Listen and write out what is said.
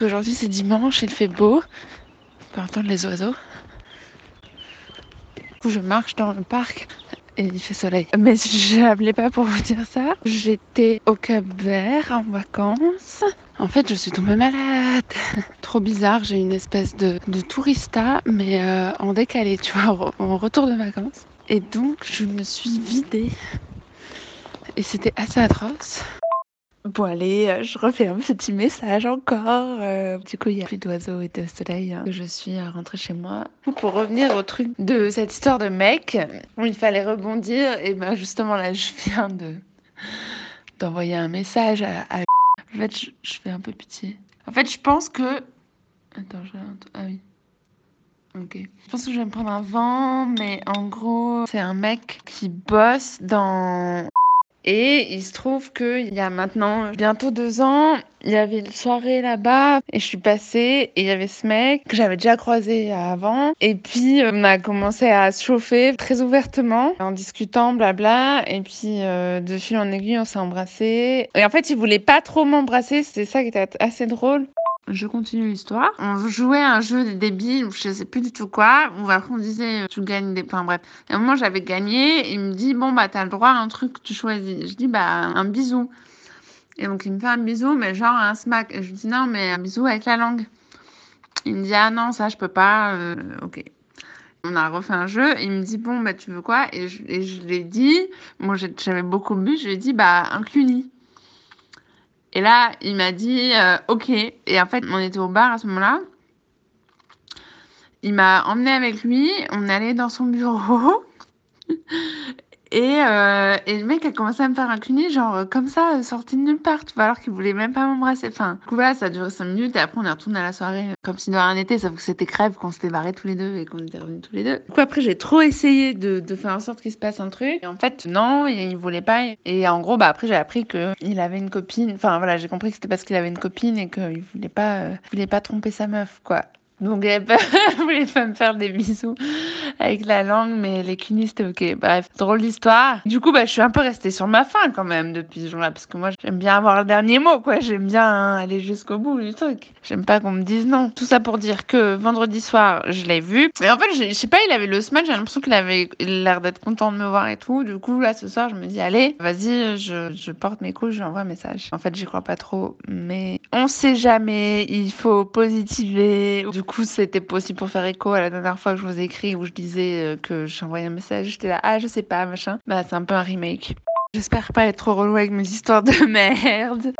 Aujourd'hui c'est dimanche, il fait beau. On peut entendre les oiseaux. Du coup, je marche dans le parc et il fait soleil. Mais je n'appelais pas pour vous dire ça. J'étais au Cap Vert en vacances. En fait, je suis tombée malade. Trop bizarre, j'ai une espèce de, tourista, mais euh, en décalé, tu vois, en retour de vacances. Et donc, je me suis vidée. Et c'était assez atroce. Bon allez, euh, je refais un petit message encore. Euh, du coup, il y a plus d'oiseaux et de soleil. hein. Je suis euh, rentrée chez moi. Pour revenir au truc de cette histoire de mec, où il fallait rebondir, et ben justement là, je viens de d'envoyer un message à, En fait, je, je fais un peu pitié. En fait, je pense que... Attends, je... Ah oui. Ok. Je pense que je vais me prendre un vent, mais en gros, c'est un mec qui bosse dans et il se trouve qu'il y a maintenant bientôt deux ans, il y avait une soirée là-bas et je suis passée et il y avait ce mec que j'avais déjà croisé avant. Et puis euh, on a commencé à se chauffer très ouvertement en discutant, blabla. Et puis euh, de fil en aiguille, on s'est embrassé. Et en fait, il voulait pas trop m'embrasser, c'était ça qui était assez drôle. Je continue l'histoire. On jouait un jeu débile, je sais plus du tout quoi, après on disait tu gagnes des points, bref. Et à un moment j'avais gagné, il me dit bon bah t'as le droit à un truc que tu choisis. Je dis bah un bisou. Et donc il me fait un bisou, mais genre un smack. Et je lui dis non mais un bisou avec la langue. Il me dit ah non ça je peux pas, euh, ok. On a refait un jeu, il me dit bon bah tu veux quoi? Et je, je lui dit, moi j'avais beaucoup bu, je lui ai dit bah un cluny. Et là, il m'a dit euh, OK. Et en fait, on était au bar à ce moment-là. Il m'a emmené avec lui. On allait dans son bureau. Et, euh, et le mec a commencé à me faire un cluny, genre euh, comme ça, euh, sorti de nulle part, tu vois, alors qu'il voulait même pas m'embrasser. Enfin, du coup, voilà, ça a duré 5 minutes et après on est retourné à la soirée euh, comme si de rien n'était, sauf que c'était crève qu'on s'était barrés tous les deux et qu'on était revenus tous les deux. Du coup, après, j'ai trop essayé de, de faire en sorte qu'il se passe un truc. Et en fait, non, il, il voulait pas. Et en gros, bah après, j'ai appris qu'il avait une copine. Enfin, voilà, j'ai compris que c'était parce qu'il avait une copine et qu'il voulait pas, euh, voulait pas tromper sa meuf, quoi. Donc, il voulait pas me faire des bisous avec la langue, mais les cunis, ok. Bref, drôle d'histoire. Du coup, bah, je suis un peu restée sur ma faim quand même depuis ce jour-là, parce que moi, j'aime bien avoir le dernier mot, quoi. J'aime bien hein, aller jusqu'au bout du truc. J'aime pas qu'on me dise non. Tout ça pour dire que vendredi soir, je l'ai vu. Et en fait, je sais pas, il avait le smile, j'ai l'impression qu'il avait l'air d'être content de me voir et tout. Du coup, là, ce soir, je me dis, allez, vas-y, je, porte mes couches, j'envoie un message. En fait, j'y crois pas trop, mais on sait jamais, il faut positiver. Du coup, c'était possible pour faire écho à la dernière fois que je vous ai écrit où je disais euh, que j'envoyais un message. J'étais là, ah, je sais pas, machin. Bah, c'est un peu un remake. J'espère pas être trop relou avec mes histoires de merde.